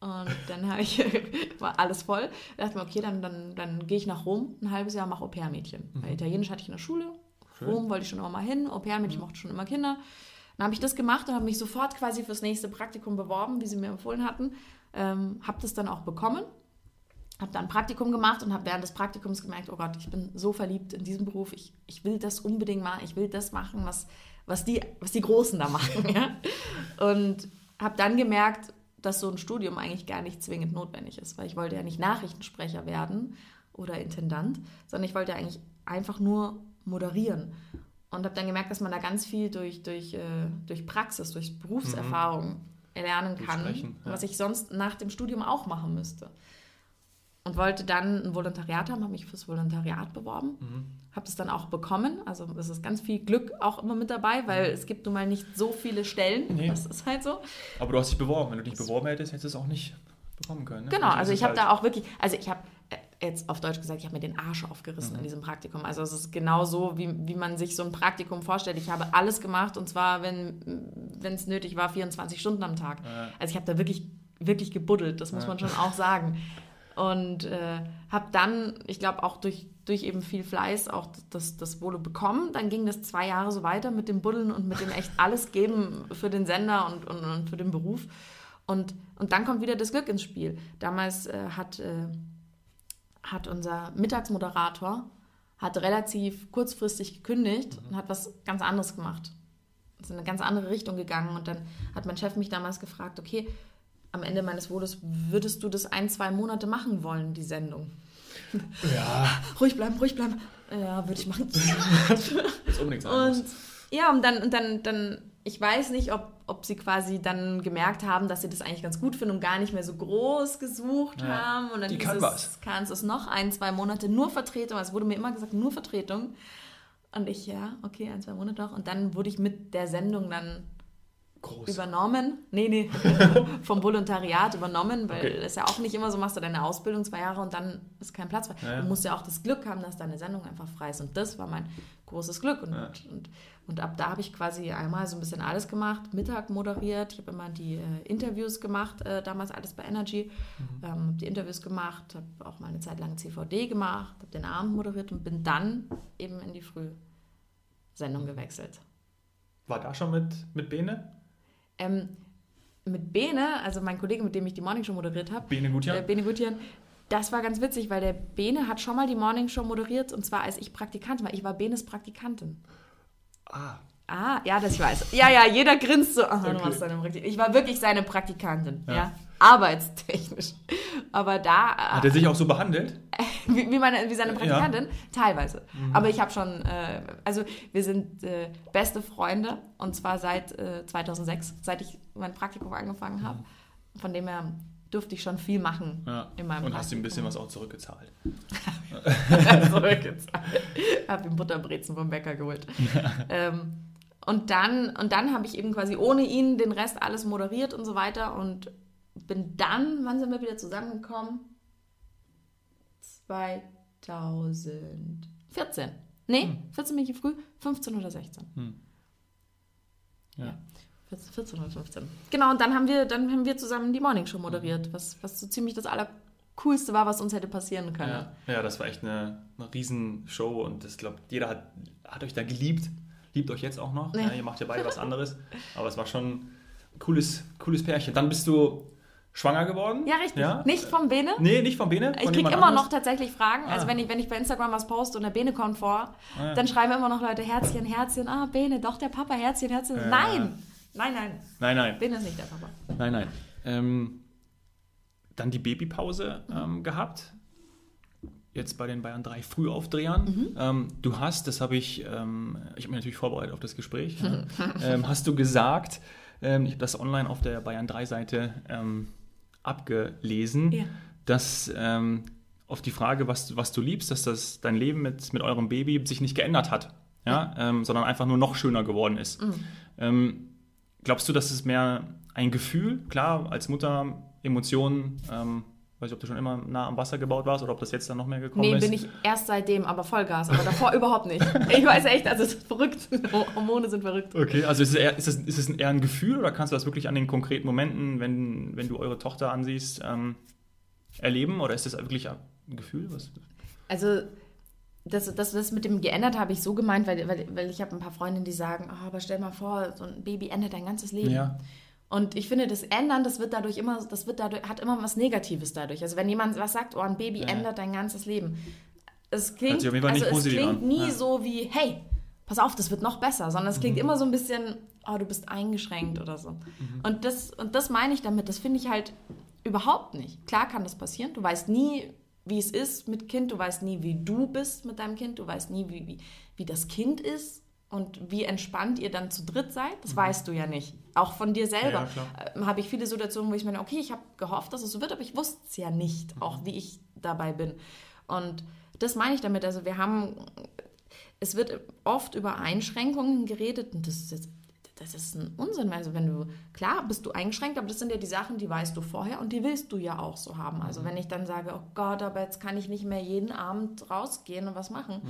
A: Und dann habe ich, war alles voll. Da dachte ich mir, okay, dann, dann, dann gehe ich nach Rom, ein halbes Jahr, mache Au-pair-Mädchen. Mhm. Weil Italienisch hatte ich in der Schule. Schön. Rom wollte ich schon immer mal hin. Au-pair-Mädchen mhm. mochte schon immer Kinder. Dann habe ich das gemacht und habe mich sofort quasi fürs nächste Praktikum beworben, wie sie mir empfohlen hatten. Ähm, habe das dann auch bekommen habe dann ein Praktikum gemacht und habe während des Praktikums gemerkt, oh Gott, ich bin so verliebt in diesen Beruf, ich, ich will das unbedingt machen, ich will das machen, was, was, die, was die Großen da machen. ja? Und habe dann gemerkt, dass so ein Studium eigentlich gar nicht zwingend notwendig ist, weil ich wollte ja nicht Nachrichtensprecher werden oder Intendant, sondern ich wollte eigentlich einfach nur moderieren. Und habe dann gemerkt, dass man da ganz viel durch, durch, äh, durch Praxis, durch Berufserfahrung mhm. erlernen kann, ja. was ich sonst nach dem Studium auch machen müsste und wollte dann ein Volontariat haben, habe mich fürs Volontariat beworben, mhm. habe es dann auch bekommen. Also es ist ganz viel Glück auch immer mit dabei, weil mhm. es gibt nun mal nicht so viele Stellen. Nee. Das ist halt so.
B: Aber du hast dich beworben. Wenn du dich beworben hättest, hättest du es auch nicht bekommen können. Ne?
A: Genau, also ich habe halt da auch wirklich, also ich habe äh, jetzt auf Deutsch gesagt, ich habe mir den Arsch aufgerissen mhm. in diesem Praktikum. Also es ist genau so, wie, wie man sich so ein Praktikum vorstellt. Ich habe alles gemacht und zwar, wenn es nötig war, 24 Stunden am Tag. Ja. Also ich habe da wirklich, wirklich gebuddelt, das muss man schon auch sagen. Und äh, habe dann, ich glaube auch durch, durch eben viel Fleiß, auch das, das Volo bekommen. Dann ging das zwei Jahre so weiter mit dem Buddeln und mit dem echt alles geben für den Sender und, und, und für den Beruf. Und, und dann kommt wieder das Glück ins Spiel. Damals äh, hat, äh, hat unser Mittagsmoderator hat relativ kurzfristig gekündigt und hat was ganz anderes gemacht. Ist in eine ganz andere Richtung gegangen. Und dann hat mein Chef mich damals gefragt, okay, am Ende meines Wohles würdest du das ein, zwei Monate machen wollen, die Sendung?
B: Ja.
A: ruhig bleiben, ruhig bleiben. Ja, würde ich machen.
B: ist unbedingt sein
A: Und ja, und dann, und dann, dann, ich weiß nicht, ob, ob sie quasi dann gemerkt haben, dass sie das eigentlich ganz gut finden und gar nicht mehr so groß gesucht
B: Ja,
A: haben. Und dann
B: die kann was.
A: Kannst es noch ein, zwei Monate nur Vertretung. Es wurde mir immer gesagt, nur Vertretung. Und ich, ja, okay, ein, zwei Monate noch. Und dann wurde ich mit der Sendung dann
B: Groß.
A: übernommen. Nee, nee, vom Volontariat übernommen, weil
B: Okay.
A: es ja auch nicht immer so, machst du deine Ausbildung zwei Jahre und dann ist kein Platz frei.
B: Ja, ja.
A: Du musst ja auch das Glück haben, dass deine Sendung einfach frei ist. Und das war mein großes Glück. Und,
B: Ja.
A: und, und ab da habe ich quasi einmal so ein bisschen alles gemacht, Mittag moderiert, ich habe immer die äh, Interviews gemacht, äh, damals alles bei Energy,
B: Mhm.
A: ähm, habe die Interviews gemacht, habe auch mal eine Zeit lang CVD gemacht, habe den Abend moderiert und bin dann eben in die Frühsendung gewechselt.
B: War da schon mit, mit Bene?
A: Ähm, mit Bene, also mein Kollege, mit dem ich die Morning Show moderiert habe,
B: Bene Gutjahr?
A: äh, Bene Gutjan, das war ganz witzig, weil der Bene hat schon mal die Morning Show moderiert und zwar als ich Praktikantin war. Ich war Benes Praktikantin.
B: ah.
A: Ah, ja, das ich weiß. Ja, ja, jeder grinst so. Aha, du
B: Okay.
A: warst seine Praktikantin. Ich war wirklich seine Praktikantin, ja.
B: Ja.
A: Arbeitstechnisch. Aber da,
B: Hat er sich auch so behandelt?
A: wie, wie, meine, wie seine
B: Ja.
A: Praktikantin? Teilweise.
B: Mhm.
A: Aber ich habe schon, äh, also wir sind äh, beste Freunde und zwar seit äh, 2006, seit ich mein Praktikum angefangen habe. Von dem her durfte ich schon viel machen
B: Ja.
A: in meinem
B: Und hast ihm ein bisschen
A: Praktikum.
B: was auch zurückgezahlt.
A: zurückgezahlt. habe ihm Butterbrezen vom Bäcker geholt. ähm, und dann, und dann habe ich eben quasi ohne ihn den Rest alles moderiert und so weiter und bin dann, wann sind wir wieder zusammengekommen? 2014. Nee,
B: Hm.
A: 14 bin ich früh, 15 oder 16.
B: Hm. Ja.
A: Ja. 14 14 oder 15. Genau, und dann haben wir, dann haben wir zusammen die Morning Show moderiert, was, was so ziemlich das Allercoolste war, was uns hätte passieren können.
B: Ja, ja, das war echt eine, eine Riesenshow und ich glaube, jeder hat, hat euch da geliebt. Liebt euch jetzt auch noch.
A: Ja,
B: ihr macht ja beide was anderes. Aber es war schon ein cooles, cooles Pärchen. Dann bist du schwanger geworden.
A: Ja, richtig.
B: Ja?
A: Nicht vom Bene.
B: Nee, nicht von Bene.
A: Ich kriege immer
B: anders?
A: noch tatsächlich Fragen. Also
B: Ah.
A: wenn ich, wenn ich bei Instagram was poste und der Bene kommt vor,
B: Ah, ja.
A: dann schreiben immer noch Leute Herzchen, Herzchen. Ah, Bene, doch der Papa, Herzchen, Herzchen.
B: Ja.
A: Nein, nein, nein.
B: Nein, nein.
A: Bene ist nicht der Papa.
B: Nein, nein. Ähm, dann die Babypause ähm, gehabt. Jetzt bei den Bayern 3 Frühaufdrehern.
A: Mhm.
B: Ähm, du hast, das habe ich, ähm, ich habe mich natürlich vorbereitet auf das Gespräch, ähm, hast du gesagt, ähm, ich habe das online auf der Bayern 3 Seite ähm, abgelesen,
A: Ja.
B: dass ähm, auf die Frage, was, was du liebst, dass das dein Leben mit, mit eurem Baby sich nicht geändert hat, ja? Ähm, sondern einfach nur noch schöner geworden ist.
A: Mhm.
B: Ähm, glaubst du, dass es mehr ein Gefühl, klar, als Mutter, Emotionen, ähm, weiß ich, ob du schon immer nah am Wasser gebaut warst oder ob das jetzt dann noch mehr gekommen
A: Nee,
B: ist?
A: bin ich erst seitdem, aber Vollgas. Aber davor überhaupt nicht. Ich weiß echt, also es ist verrückt. Hormone sind verrückt.
B: Okay, also ist es, eher, ist, es, ist es eher ein Gefühl oder kannst du das wirklich an den konkreten Momenten, wenn, wenn du eure Tochter ansiehst, ähm, erleben oder ist das wirklich ein Gefühl? Was?
A: Also das, das, das mit dem geändert habe ich so gemeint, weil, weil, weil ich habe ein paar Freundinnen, die sagen, oh, aber stell mal vor, so ein Baby ändert dein ganzes Leben.
B: Ja.
A: Und ich finde, das Ändern, das wird dadurch immer, das wird dadurch, hat immer was Negatives dadurch. Also wenn jemand was sagt, oh, ein Baby
B: Ja.
A: ändert dein ganzes Leben. Es klingt, also es klingt
B: an.
A: nie
B: Ja. Mhm.
A: so wie, hey, pass auf, das wird noch besser, sondern es klingt immer so ein bisschen, oh, du bist eingeschränkt oder so.
B: Mhm.
A: Und, das, und das meine ich damit, das finde ich halt überhaupt nicht. Klar kann das passieren, du weißt nie, wie es ist mit Kind, du weißt nie, wie du bist mit deinem Kind, du weißt nie, wie, wie, wie das Kind ist und wie entspannt ihr dann zu dritt seid, das weißt du ja nicht. Auch von dir selber
B: Mhm. Ja, klar.
A: ähm, habe ich viele Situationen, wo ich meine, okay, ich habe gehofft, dass es so wird, aber ich wusste es ja nicht,
B: Mhm.
A: auch wie ich dabei bin. Und das meine ich damit. Also wir haben, es wird oft über Einschränkungen geredet und das ist jetzt, das ist ein Unsinn. Also wenn du, klar bist du eingeschränkt, aber das sind ja die Sachen, die weißt du vorher und die willst du ja auch so haben.
B: Mhm.
A: Also wenn ich dann sage, oh Gott, aber jetzt kann ich nicht mehr jeden Abend rausgehen und was machen.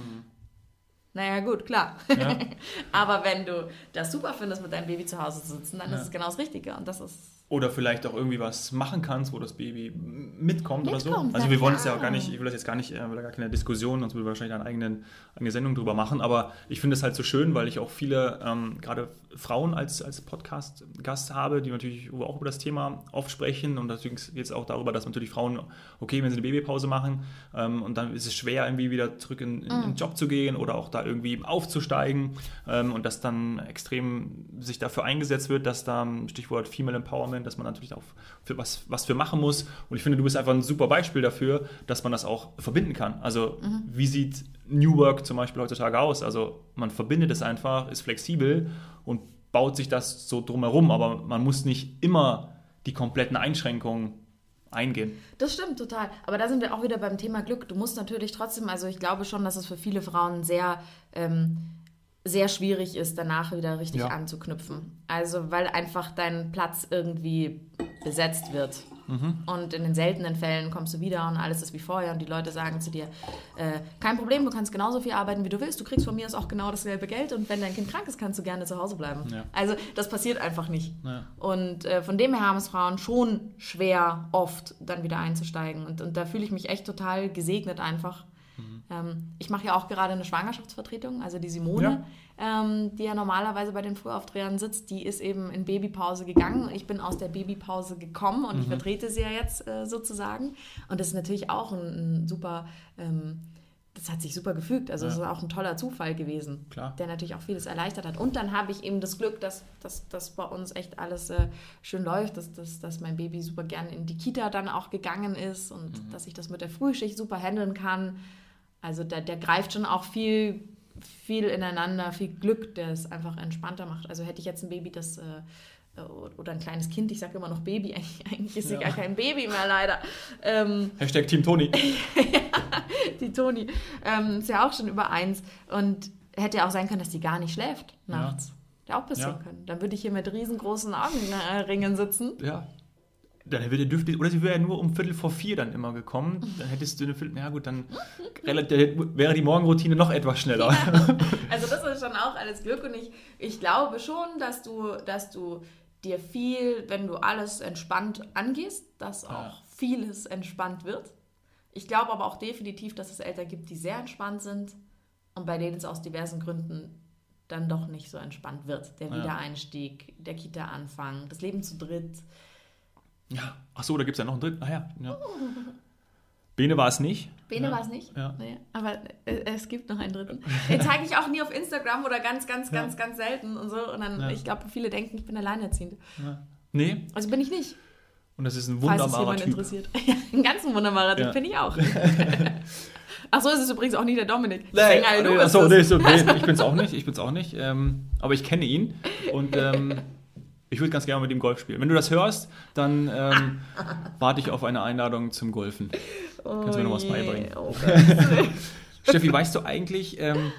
A: Naja, gut, klar.
B: Ja.
A: aber wenn du das super findest, mit deinem Baby zu Hause zu sitzen, dann
B: Ja.
A: ist es genau das Richtige. Und das ist
B: oder vielleicht auch irgendwie was machen kannst, wo das Baby mitkommt, oder so.
A: Mitkommt,
B: Also wir wollen es ja auch gar nicht, ich will das jetzt gar nicht, äh, will da gar keine Diskussion, sonst würden wir wahrscheinlich eine eigene, eigene Sendung drüber machen. Aber ich finde es halt so schön, weil ich auch viele, ähm, gerade Frauen als, als Podcast-Gast habe, die natürlich auch über das Thema oft sprechen. Und natürlich geht es auch darüber, dass natürlich Frauen, okay, wenn sie eine Babypause machen ähm, und dann ist es schwer, irgendwie wieder zurück in, in, in den Job zu gehen oder auch da irgendwie aufzusteigen ähm, und dass dann extrem sich dafür eingesetzt wird, dass da Stichwort Female Empowerment, dass man natürlich auch für was, was für machen muss. Und ich finde, du bist einfach ein super Beispiel dafür, dass man das auch verbinden kann. Also wie sieht New Work zum Beispiel heutzutage aus? Also man verbindet es einfach, ist flexibel und baut sich das so drumherum, aber man muss nicht immer die kompletten Einschränkungen eingehen.
A: Das stimmt total. Aber da sind wir auch wieder beim Thema Glück. Du musst natürlich trotzdem, also ich glaube schon, dass es für viele Frauen sehr, ähm, sehr schwierig ist, danach wieder richtig
B: Ja.
A: anzuknüpfen. Also weil einfach dein Platz irgendwie besetzt wird. Und in den seltenen Fällen kommst du wieder und alles ist wie vorher und die Leute sagen zu dir, äh, kein Problem, du kannst genauso viel arbeiten, wie du willst. Du kriegst von mir aus auch genau dasselbe Geld und wenn dein Kind krank ist, kannst du gerne zu Hause bleiben.
B: Ja.
A: Also das passiert einfach nicht.
B: Ja.
A: Und äh, von dem her haben es Frauen schon schwer, oft dann wieder einzusteigen. Und, und da fühle ich mich echt total gesegnet einfach. Ähm, ich mache ja auch gerade eine Schwangerschaftsvertretung, also die Simone, ähm, die ja normalerweise bei den Frühaufdrehern sitzt, die ist eben in Babypause gegangen. Ich bin aus der Babypause gekommen und ich vertrete sie ja jetzt äh, sozusagen. Und das ist natürlich auch ein, ein super... Ähm, das hat sich super gefügt. Also es ist auch ein toller Zufall gewesen,
B: Klar.
A: der natürlich auch vieles erleichtert hat. Und dann habe ich eben das Glück, dass, dass, dass bei uns echt alles äh, schön läuft, dass, dass, dass mein Baby super gern in die Kita dann auch gegangen ist und
B: Mhm.
A: dass ich das mit der Frühschicht super handeln kann. Also der, der greift schon auch viel, viel ineinander, viel Glück, der es einfach entspannter macht. Also hätte ich jetzt ein Baby, das äh, oder ein kleines Kind, ich sage immer noch Baby, eigentlich, eigentlich ist sie
B: Ja.
A: gar kein Baby mehr leider. Ähm,
B: Hashtag Team Toni.
A: die Toni, ähm, ist ja auch schon über eins. Und hätte ja auch sein können, dass die gar nicht schläft nachts. Hätte auch passieren
B: Ja.
A: können. Dann würde ich hier mit riesengroßen Augenringen sitzen.
B: Ja. Dann wäre dürfte, oder sie wäre ja nur um Viertel vor vier dann immer gekommen. Dann hättest du eine Viertel, na gut, dann wäre die Morgenroutine noch etwas schneller.
A: Also das ist schon auch alles Glück und ich, ich glaube schon, dass du, dass du dir viel, wenn du alles entspannt angehst, dass auch
B: Ja.
A: vieles entspannt wird. Ich glaube aber auch definitiv, dass es Eltern gibt, die sehr entspannt sind und bei denen es aus diversen Gründen dann doch nicht so entspannt wird. Der
B: Ja.
A: Wiedereinstieg, der Kita-Anfang, das Leben zu dritt.
B: Ja. Ach so, da gibt es ja noch einen dritten. Ah ja. ja. Bene war es nicht.
A: Bene
B: ja.
A: war es nicht,
B: Ja.
A: nee, aber äh, es gibt noch einen dritten. Den zeige ich auch nie auf Instagram oder ganz, ganz, ganz, ganz selten und so. Und dann, ich glaube, viele denken, ich bin alleinerziehend.
B: Ja. Nee,
A: Also bin ich nicht,
B: und das ist ein
A: falls es
B: wunderbarer
A: jemand
B: Typ.
A: interessiert. Ja, ein ganz wunderbarer Typ bin ich auch. Ach so, es ist übrigens auch nie der Dominik. Du
B: nee, achso,
A: es.
B: nee, so, nee, ich bin's auch nicht, ich bin's auch nicht. Ähm, aber ich kenne ihn und ähm, ich würde ganz gerne mit ihm Golf spielen. Wenn du das hörst, dann ähm, warte ich auf eine Einladung zum Golfen. Kannst du mir noch was
A: je,
B: beibringen?
A: Oh.
B: Steffi, weißt du eigentlich, ähm,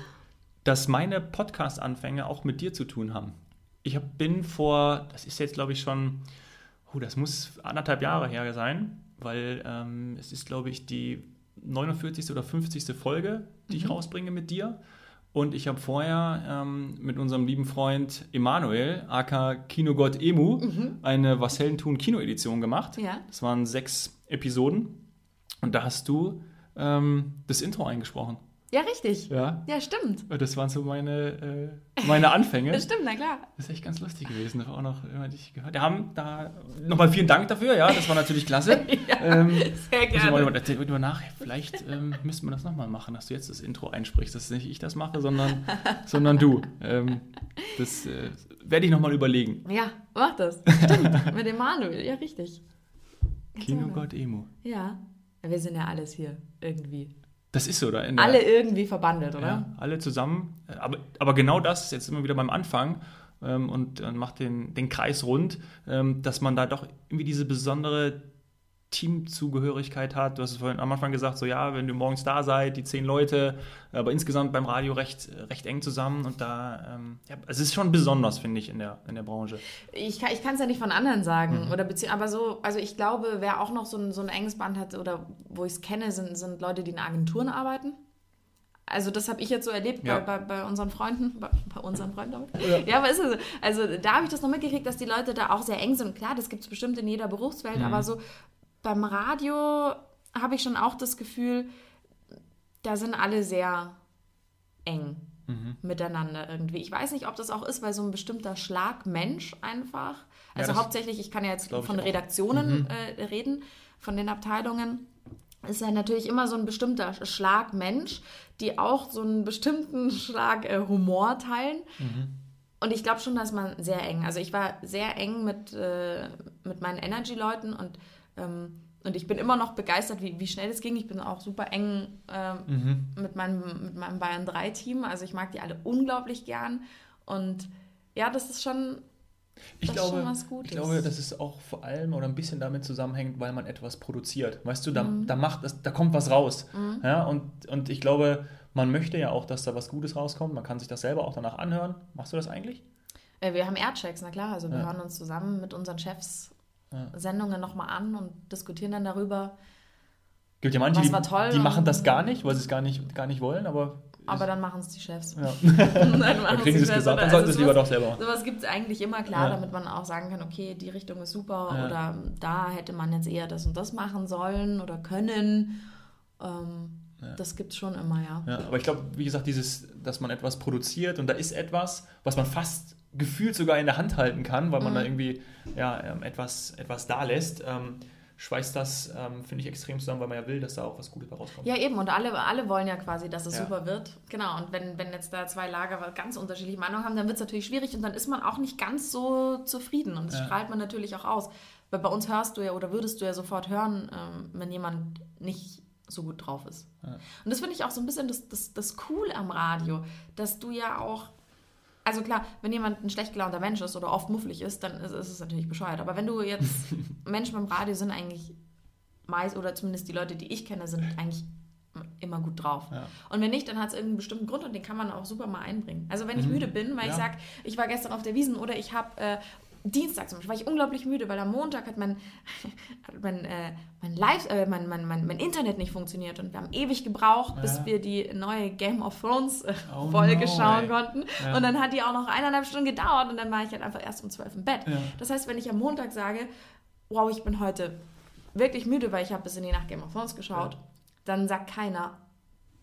B: dass meine Podcast-Anfänge auch mit dir zu tun haben? Ich hab, bin vor, das ist jetzt glaube ich schon, oh, das muss anderthalb Jahre her sein, weil ähm, es ist glaube ich die 49. oder 50. Folge, die ich rausbringe mit dir. Und ich habe vorher ähm, mit unserem lieben Freund Emanuel, aka Kinogott Emu, eine Was Helden tun Kinoedition gemacht.
A: Ja.
B: Das waren sechs Episoden. Und da hast du ähm, das Intro eingesprochen.
A: Ja, richtig.
B: Ja.
A: Ja, stimmt.
B: Das waren so meine, äh, meine Anfänge.
A: Das stimmt, na klar.
B: Das ist echt ganz lustig gewesen. Da war auch noch immer dich gehört. Wir haben da nochmal vielen Dank dafür, ja, das war natürlich klasse. ähm,
A: Sehr
B: ich mal
A: gerne.
B: über, nach, vielleicht ähm, müssten wir das nochmal machen, dass du jetzt das Intro einsprichst, dass nicht ich das mache, sondern, sondern du. Ähm, das äh, werde ich nochmal überlegen.
A: Ja, mach das. Stimmt, mit dem Manuel. Ja, richtig.
B: Kinogott Emo.
A: Ja. Wir sind ja alles hier irgendwie.
B: Das ist so, oder? In der-
A: Alle irgendwie verbandelt, oder?
B: Ja, alle zusammen. Aber, aber genau das ist jetzt immer wieder beim Anfang ähm, und äh, macht den, den Kreis rund, ähm, dass man da doch irgendwie diese besondere Teamzugehörigkeit hat. Du hast es vorhin am Anfang gesagt, so ja, wenn du morgens da seid, die zehn Leute, aber insgesamt beim Radio recht, recht eng zusammen und da, ähm, ja, es ist schon besonders, finde ich, in der, in der Branche.
A: Ich kann es ja nicht von anderen sagen. Oder bezieh aber so, also ich glaube, wer auch noch so ein, so ein enges Band hat oder wo ich es kenne, sind, sind Leute, die in Agenturen arbeiten. also das habe ich jetzt so erlebt
B: Ja.
A: bei, bei, bei unseren Freunden, bei, bei unseren Freunden.
B: Ja.
A: Ja. aber ist es so. Also da habe ich das noch mitgekriegt, dass die Leute da auch sehr eng sind. Klar, das gibt es bestimmt in jeder Berufswelt,
B: Mhm.
A: aber so beim Radio habe ich schon auch das Gefühl, da sind alle sehr eng
B: Mhm.
A: miteinander irgendwie. Ich weiß nicht, ob das auch ist, weil so ein bestimmter Schlag Mensch einfach. Also
B: das
A: hauptsächlich, ich kann ja jetzt von. Redaktionen äh, reden, von den Abteilungen. Ist ja natürlich immer so ein bestimmter Schlag Mensch, die auch so einen bestimmten Schlag äh, Humor teilen. Und ich glaube schon, dass man sehr eng, also ich war sehr eng mit, äh, mit meinen Energy-Leuten und, und ich bin immer noch begeistert, wie, wie schnell es ging. Ich bin auch super eng ähm,
B: Mhm.
A: mit, meinem, mit meinem Bayern 3-Team. Also ich mag die alle unglaublich gern. Und ja, das ist schon,
B: Ich
A: Das
B: glaube,
A: schon was Gutes.
B: ich glaube, dass es auch vor allem oder ein bisschen damit zusammenhängt, weil man etwas produziert. Weißt du, da,
A: Mhm.
B: da, macht es, da kommt was raus. Ja, und, und ich glaube, man möchte ja auch, dass da was Gutes rauskommt. Man kann sich das selber auch danach anhören. Machst du das eigentlich?
A: äh, wir haben Airchecks, na klar. Also wir
B: Ja.
A: hören uns zusammen mit unseren Chefs
B: Ja.
A: Sendungen nochmal an und diskutieren dann darüber.
B: Gibt ja manche,
A: Was
B: die,
A: war toll
B: die machen das gar nicht, weil sie es gar nicht, gar nicht wollen, aber.
A: Aber dann machen es die Chefs.
B: ja.
A: dann
B: dann
A: machen
B: kriegen sie es gesagt, dann
A: Also
B: sollten sie es lieber doch selber.
A: Sowas gibt es eigentlich immer, klar,
B: Ja.
A: damit man auch sagen kann, okay, die Richtung ist super
B: Ja.
A: oder da hätte man jetzt eher das und das machen sollen oder können. Ähm,
B: Ja.
A: Das gibt es schon immer, ja.
B: Ja, aber ich glaube, wie gesagt, dieses, dass man etwas produziert und da ist etwas, was man fast gefühlt sogar in der Hand halten kann, weil man
A: Mhm.
B: da irgendwie ja, ähm, etwas, etwas da lässt, ähm, schweißt das, ähm, finde ich, extrem zusammen, weil man ja will, dass da auch was Gutes bei rauskommt.
A: Ja, eben. Und alle, alle wollen ja quasi, dass es
B: Ja.
A: super wird. Genau. Und wenn, wenn jetzt da zwei Lager ganz unterschiedliche Meinungen haben, dann wird es natürlich schwierig und dann ist man auch nicht ganz so zufrieden. Und das
B: Ja.
A: strahlt man natürlich auch aus. Weil bei uns hörst du ja oder würdest du ja sofort hören, ähm, wenn jemand nicht so gut drauf ist.
B: Ja.
A: Und das finde ich auch so ein bisschen das, das, das Cool am Radio, dass du ja auch. Also klar, wenn jemand ein schlecht gelaunter Mensch ist oder oft mufflig ist, dann ist, ist es natürlich bescheuert. Aber wenn du jetzt Menschen beim Radio sind eigentlich meist, oder zumindest die Leute, die ich kenne, sind eigentlich immer gut drauf.
B: Ja.
A: Und wenn nicht, dann hat es irgendeinen bestimmten Grund und den kann man auch super mal einbringen. Also wenn ich
B: Mhm.
A: müde bin, weil ich
B: Ja.
A: sage, ich war gestern auf der Wiesen oder ich habe äh, Dienstag zum Beispiel, war ich unglaublich müde, weil am Montag hat mein, hat mein, äh, mein, Live, äh, mein, mein, mein, mein Internet nicht funktioniert und wir haben ewig gebraucht, bis
B: Ja.
A: wir die neue Game of Thrones äh,
B: Oh
A: Folge
B: no,
A: schauen
B: ey.
A: konnten.
B: Ja.
A: Und dann hat die auch noch eineinhalb Stunden gedauert und dann war ich halt einfach erst um zwölf im Bett.
B: Ja.
A: Das heißt, wenn ich am Montag sage, wow, ich bin heute wirklich müde, weil ich habe bis in die Nacht Game of Thrones geschaut, dann sagt keiner,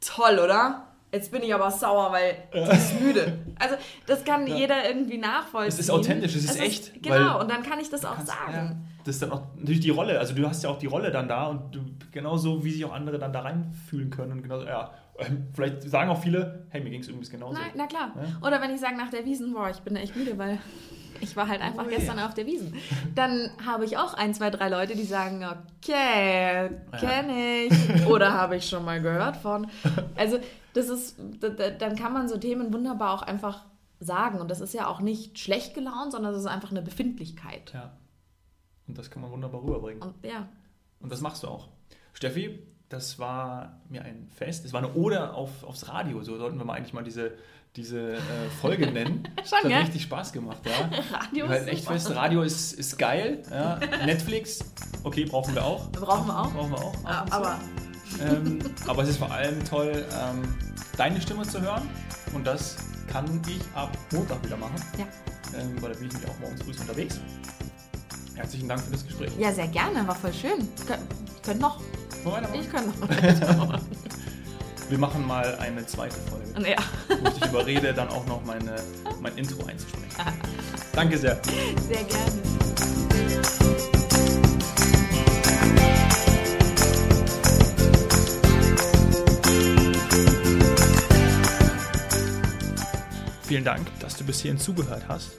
A: toll, oder? Jetzt bin ich aber sauer, weil die ist müde. Also das kann
B: Ja.
A: jeder irgendwie nachvollziehen.
B: Es ist authentisch, es ist echt,
A: Genau,
B: weil-
A: und dann kann ich das auch
B: Kannst-
A: sagen.
B: ja, das ist dann auch natürlich die Rolle. Also du hast ja auch die Rolle dann da und du, genauso wie sich auch andere dann da reinfühlen können und genauso, ja, ähm, vielleicht sagen auch viele, hey, mir ging es übrigens genauso.
A: Nein, na klar.
B: Ja.
A: Oder wenn ich sage nach der Wiesen, boah, ich bin echt müde, weil ich war halt einfach
B: Ui.
A: gestern auf der Wiesen. Dann habe ich auch ein, zwei, drei Leute, die sagen, okay, kenne ich. Oder habe ich schon mal gehört von. Also das ist, da- da- dann kann man so Themen wunderbar auch einfach sagen. Und das ist ja auch nicht schlecht gelaunt, sondern das ist einfach eine Befindlichkeit.
B: Ja. Und das kann man wunderbar rüberbringen.
A: Und ja,
B: Und das machst du auch. Steffi, das war mir ein Fest. Es war eine Ode auf, aufs Radio. So sollten wir mal eigentlich mal diese, diese äh, Folge nennen.
A: Schon,
B: das hat
A: gell?
B: richtig Spaß gemacht, ja.
A: Radio ist
B: echt
A: super.
B: fest, Radio ist, ist geil. Ja. Netflix, okay, brauchen wir auch.
A: Brauchen wir auch.
B: Brauchen wir auch.
A: Ja, aber
B: Ähm, aber es ist vor allem toll, ähm, deine Stimme zu hören. Und das kann ich ab Montag wieder machen.
A: Ja.
B: Ähm, weil da bin ich nämlich auch morgens früh unterwegs. Herzlichen Dank für das Gespräch.
A: ja, sehr gerne, war voll schön. Kön könnt noch. Ich könnte noch.
B: Wir machen mal eine zweite Folge,
A: ja,
B: wo ich dich überrede, dann auch noch meine, mein Intro einzusprechen. Danke sehr.
A: sehr gerne.
B: Vielen Dank, dass du bis hierhin zugehört hast.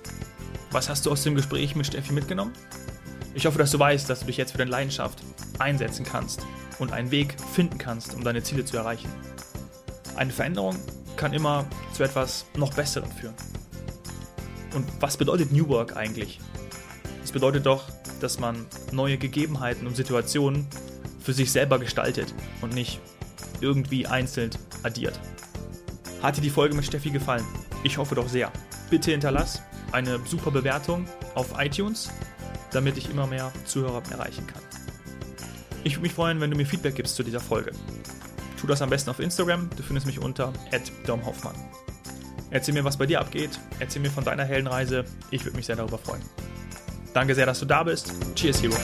B: Was hast du aus dem Gespräch mit Steffi mitgenommen? Ich hoffe, dass du weißt, dass du dich jetzt für deine Leidenschaft einsetzen kannst und einen Weg finden kannst, um deine Ziele zu erreichen. Eine Veränderung kann immer zu etwas noch Besserem führen. Und was bedeutet New Work eigentlich? Es bedeutet doch, dass man neue Gegebenheiten und Situationen für sich selber gestaltet und nicht irgendwie einzeln addiert. Hat dir die Folge mit Steffi gefallen? Ich hoffe doch sehr. Bitte hinterlass eine super Bewertung auf iTunes, damit ich immer mehr Zuhörer erreichen kann. Ich würde mich freuen, wenn du mir Feedback gibst zu dieser Folge. Tu das am besten auf Instagram. Du findest mich unter @domhoffmann. Erzähl mir, was bei dir abgeht. Erzähl mir von deiner Heldenreise. Ich würde mich sehr darüber freuen. Danke sehr, dass du da bist. Cheers, Hero.